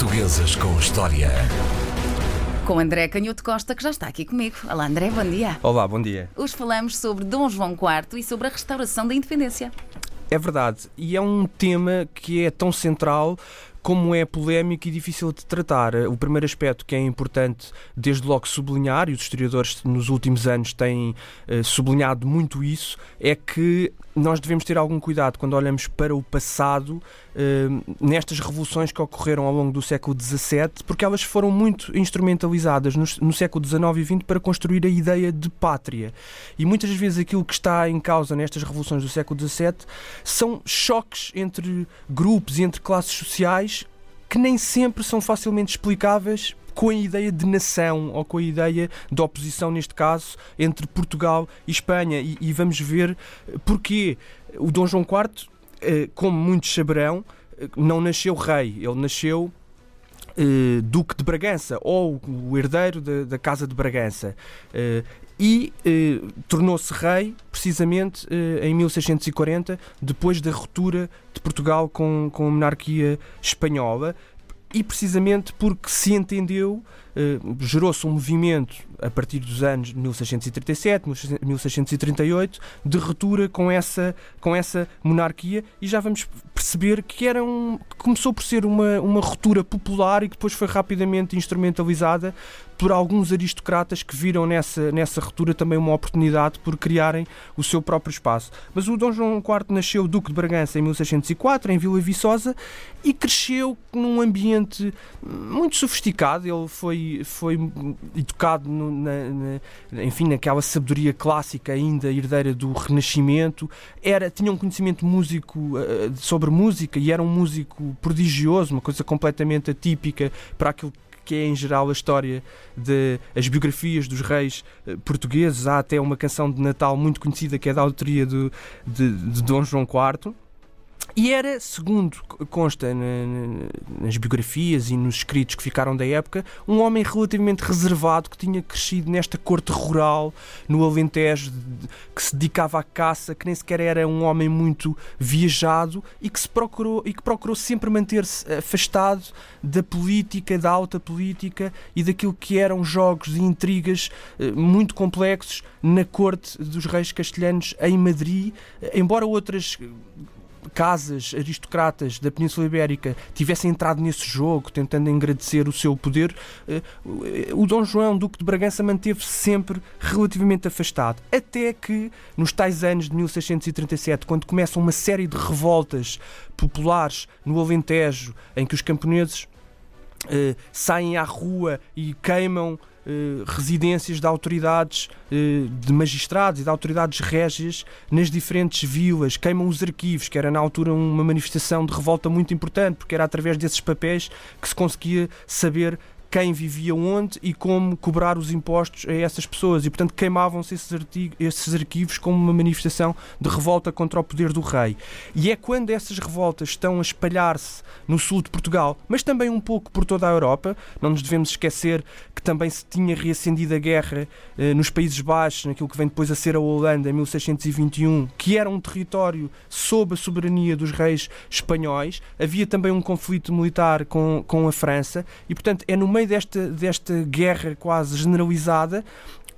Portuguesas com História. Com André Canhoto Costa, que já está aqui comigo. Olá, André, bom dia. Olá, bom dia. Hoje falamos sobre Dom João IV e sobre a restauração da independência. É verdade, e é um tema que é tão central como é polémico e difícil de tratar. O primeiro aspecto que é importante, desde logo, sublinhar, e os historiadores nos últimos anos têm uh, sublinhado muito isso, é que nós devemos ter algum cuidado quando olhamos para o passado, uh, nestas revoluções que ocorreram ao longo do século XVII, porque elas foram muito instrumentalizadas no século XIX e XX para construir a ideia de pátria. E muitas vezes aquilo que está em causa nestas revoluções do século XVII são choques entre grupos e entre classes sociais que nem sempre são facilmente explicáveis com a ideia de nação ou com a ideia de oposição, neste caso, entre Portugal e Espanha. E, e vamos ver porquê. O Dom João IV, eh, como muitos saberão, eh, não nasceu rei, ele nasceu eh, Duque de Bragança ou o herdeiro de, da Casa de Bragança. e tornou-se rei precisamente em 1640, depois da ruptura de Portugal com, com a monarquia espanhola e precisamente porque se entendeu, gerou-se um movimento a partir dos anos 1637, 1638, de ruptura com essa, com essa monarquia e já vamos perceber que era um, começou por ser uma, uma ruptura popular e que depois foi rapidamente instrumentalizada por alguns aristocratas que viram nessa, nessa ruptura também uma oportunidade por criarem o seu próprio espaço. Mas o Dom João IV nasceu Duque de Bragança em 1604, em Vila Viçosa, e cresceu num ambiente muito sofisticado. Ele foi, foi educado no, na, na, enfim, naquela sabedoria clássica ainda herdeira do Renascimento. Era, tinha um conhecimento músico uh, sobre música e era um músico prodigioso, uma coisa completamente atípica para aquilo que é em geral a história de as biografias dos reis uh, portugueses. Há até uma canção de Natal muito conhecida que é da autoria do, de, de Dom João IV. E era, segundo consta nas biografias e nos escritos que ficaram da época, um homem relativamente reservado que tinha crescido nesta corte rural, no Alentejo, que se dedicava à caça, que nem sequer era um homem muito viajado e que, se procurou, e que procurou sempre manter-se afastado da política, da alta política e daquilo que eram jogos e intrigas eh, muito complexos na corte dos reis castelhanos em Madrid, embora outras casas aristocratas da Península Ibérica tivessem entrado nesse jogo, tentando agradecer o seu poder, eh, o Dom João, Duque de Bragança, manteve-se sempre relativamente afastado. Até que, nos tais anos de 1637, quando começam uma série de revoltas populares no Alentejo, em que os camponeses eh, saem à rua e queimam eh, residências de autoridades eh, de magistrados e de autoridades régias nas diferentes vilas, queimam os arquivos, que era na altura uma manifestação de revolta muito importante, porque era através desses papéis que se conseguia saber quem vivia onde e como cobrar os impostos a essas pessoas. E, portanto, queimavam-se esses, esses arquivos como uma manifestação de revolta contra o poder do rei. E é quando essas revoltas estão a espalhar-se no sul de Portugal, mas também um pouco por toda a Europa, não nos devemos esquecer que também se tinha reacendido a guerra eh, nos Países Baixos, naquilo que vem depois a ser a Holanda, em 1621, que era um território sob a soberania dos reis espanhóis. Havia também um conflito militar com, com a França, e, portanto, é no meio meio desta, desta guerra quase generalizada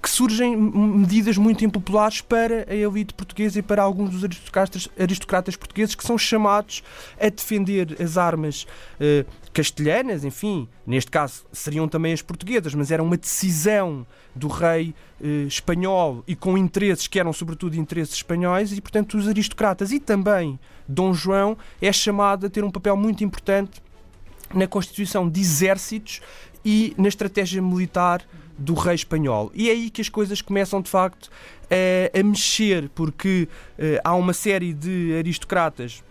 que surgem medidas muito impopulares para a elite portuguesa e para alguns dos aristocratas, aristocratas portugueses que são chamados a defender as armas eh, castelhanas, enfim, neste caso seriam também as portuguesas, mas era uma decisão do rei eh, espanhol e com interesses que eram sobretudo interesses espanhóis e, portanto, os aristocratas e também Dom João é chamado a ter um papel muito importante na constituição de exércitos e na estratégia militar do rei espanhol. E é aí que as coisas começam de facto a, a mexer, porque uh, há uma série de aristocratas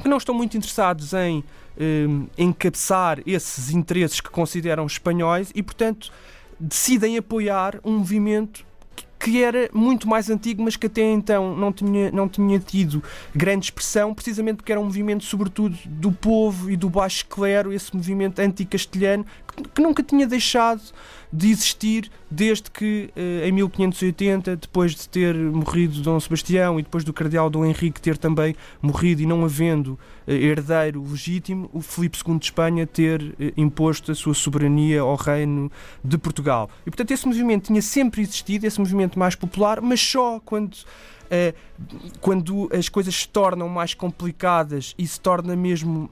que não estão muito interessados em uh, encabeçar esses interesses que consideram espanhóis e, portanto, decidem apoiar um movimento que era muito mais antigo, mas que até então não tinha, não tinha tido grande expressão, precisamente porque era um movimento, sobretudo, do povo e do baixo clero, esse movimento anticastelhano, que, nunca tinha deixado de existir desde que, eh, em 1580, depois de ter morrido Dom Sebastião e depois do cardeal Dom Henrique ter também morrido e não havendo eh, herdeiro legítimo, o Filipe II de Espanha ter eh, imposto a sua soberania ao reino de Portugal. E, portanto, esse movimento tinha sempre existido, esse movimento mais popular, mas só quando quando as coisas se tornam mais complicadas e se torna mesmo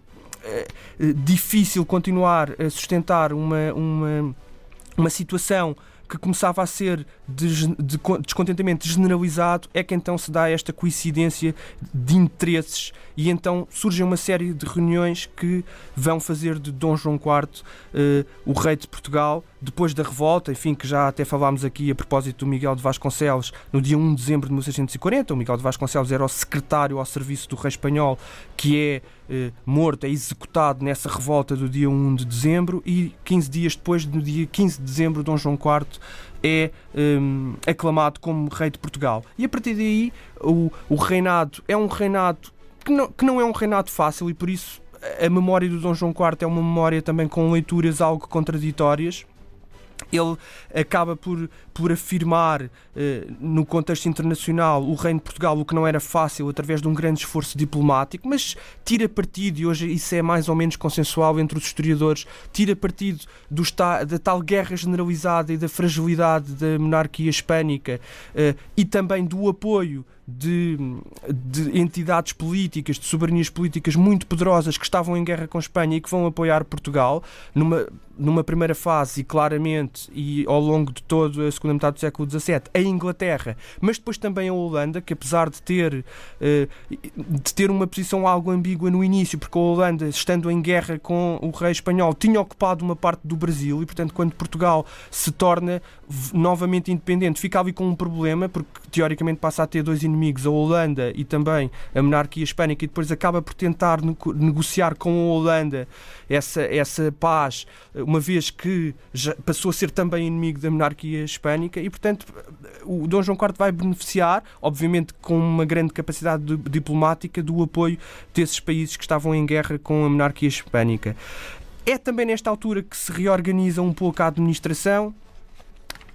difícil continuar a sustentar uma, uma uma situação que começava a ser de, de descontentamento generalizado, é que então se dá esta coincidência de interesses. E então surge uma série de reuniões que vão fazer de Dom João IV eh, o rei de Portugal, depois da revolta, enfim, que já até falámos aqui a propósito do Miguel de Vasconcelos, no dia 1 de dezembro de 1640, o Miguel de Vasconcelos era o secretário ao serviço do rei espanhol, que é eh, morto, é executado nessa revolta do dia 1 de dezembro e 15 dias depois, no dia 15 de dezembro, Dom João IV é um, aclamado como rei de Portugal. E a partir daí, o, o reinado é um reinado que não, que não é um reinado fácil e por isso a memória do Dom João IV é uma memória também com leituras algo contraditórias ele acaba por, por afirmar, eh, no contexto internacional, o Reino de Portugal, o que não era fácil, através de um grande esforço diplomático, mas tira partido, e hoje isso é mais ou menos consensual entre os historiadores, tira partido do, da tal guerra generalizada e da fragilidade da monarquia hispânica eh, e também do apoio de, de, entidades políticas, de soberanias políticas muito poderosas que estavam em guerra com Espanha e que vão apoiar Portugal numa, numa primeira fase e claramente e ao longo de toda a segunda metade do século XVII a Inglaterra, mas depois também a Holanda, que apesar de ter, eh, de ter uma posição algo ambígua no início, porque a Holanda, estando em guerra com o rei espanhol, tinha ocupado uma parte do Brasil e, portanto, quando Portugal se torna novamente independente, fica ali com um problema, porque teoricamente passa a ter dois inimigos, a Holanda e também a monarquia hispânica, e depois acaba por tentar negociar com a Holanda essa, essa paz, uma vez que passou a ser também inimigo da monarquia hispânica, e portanto o Dom João IV vai beneficiar, obviamente com uma grande capacidade diplomática, do apoio desses países que estavam em guerra com a monarquia hispânica. É também nesta altura que se reorganiza um pouco a administração,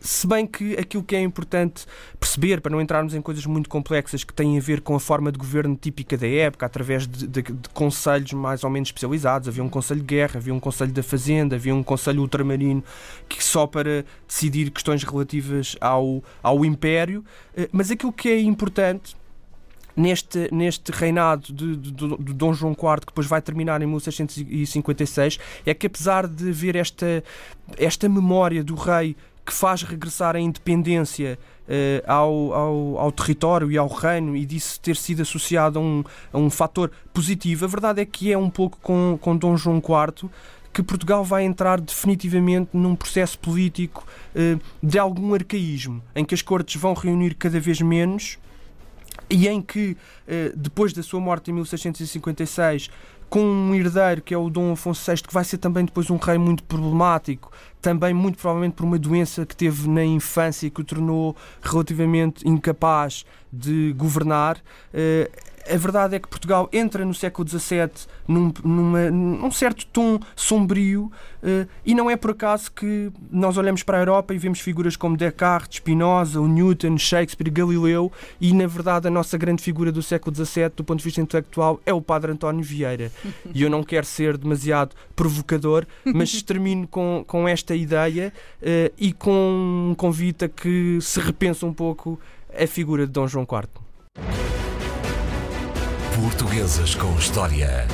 se bem que aquilo que é importante perceber, para não entrarmos em coisas muito complexas que têm a ver com a forma de governo típica da época, através de, de, de conselhos mais ou menos especializados, havia um conselho de guerra, havia um conselho da fazenda, havia um conselho ultramarino que só para decidir questões relativas ao, ao império, eh, mas aquilo que é importante neste, neste reinado de, de, de, Dom João IV, que depois vai terminar em 1656, é que apesar de haver esta, esta memória do rei que faz regressar a independência uh, ao, ao, ao, território e ao reino e disso ter sido associado a um, a um fator positivo, a verdade é que é um pouco com, com Dom João IV que Portugal vai entrar definitivamente num processo político uh, de algum arcaísmo, em que as cortes vão reunir cada vez menos e em que, depois da sua morte em 1656, com um herdeiro que é o Dom Afonso VI, que vai ser também depois um rei muito problemático, também muito provavelmente por uma doença que teve na infância e que o tornou relativamente incapaz de governar. Uh, a verdade é que Portugal entra no século XVII num, numa, num certo tom sombrio uh, e não é por acaso que nós olhamos para a Europa e vemos figuras como Descartes, Spinoza, Newton, Shakespeare, Galileu e na verdade a nossa grande figura do século XVII do ponto de vista intelectual é o Padre António Vieira e eu não quero ser demasiado provocador mas termino com, com esta ideia uh, e com um convite a que se repense um pouco a figura de Dom João IV. Portuguesas com História.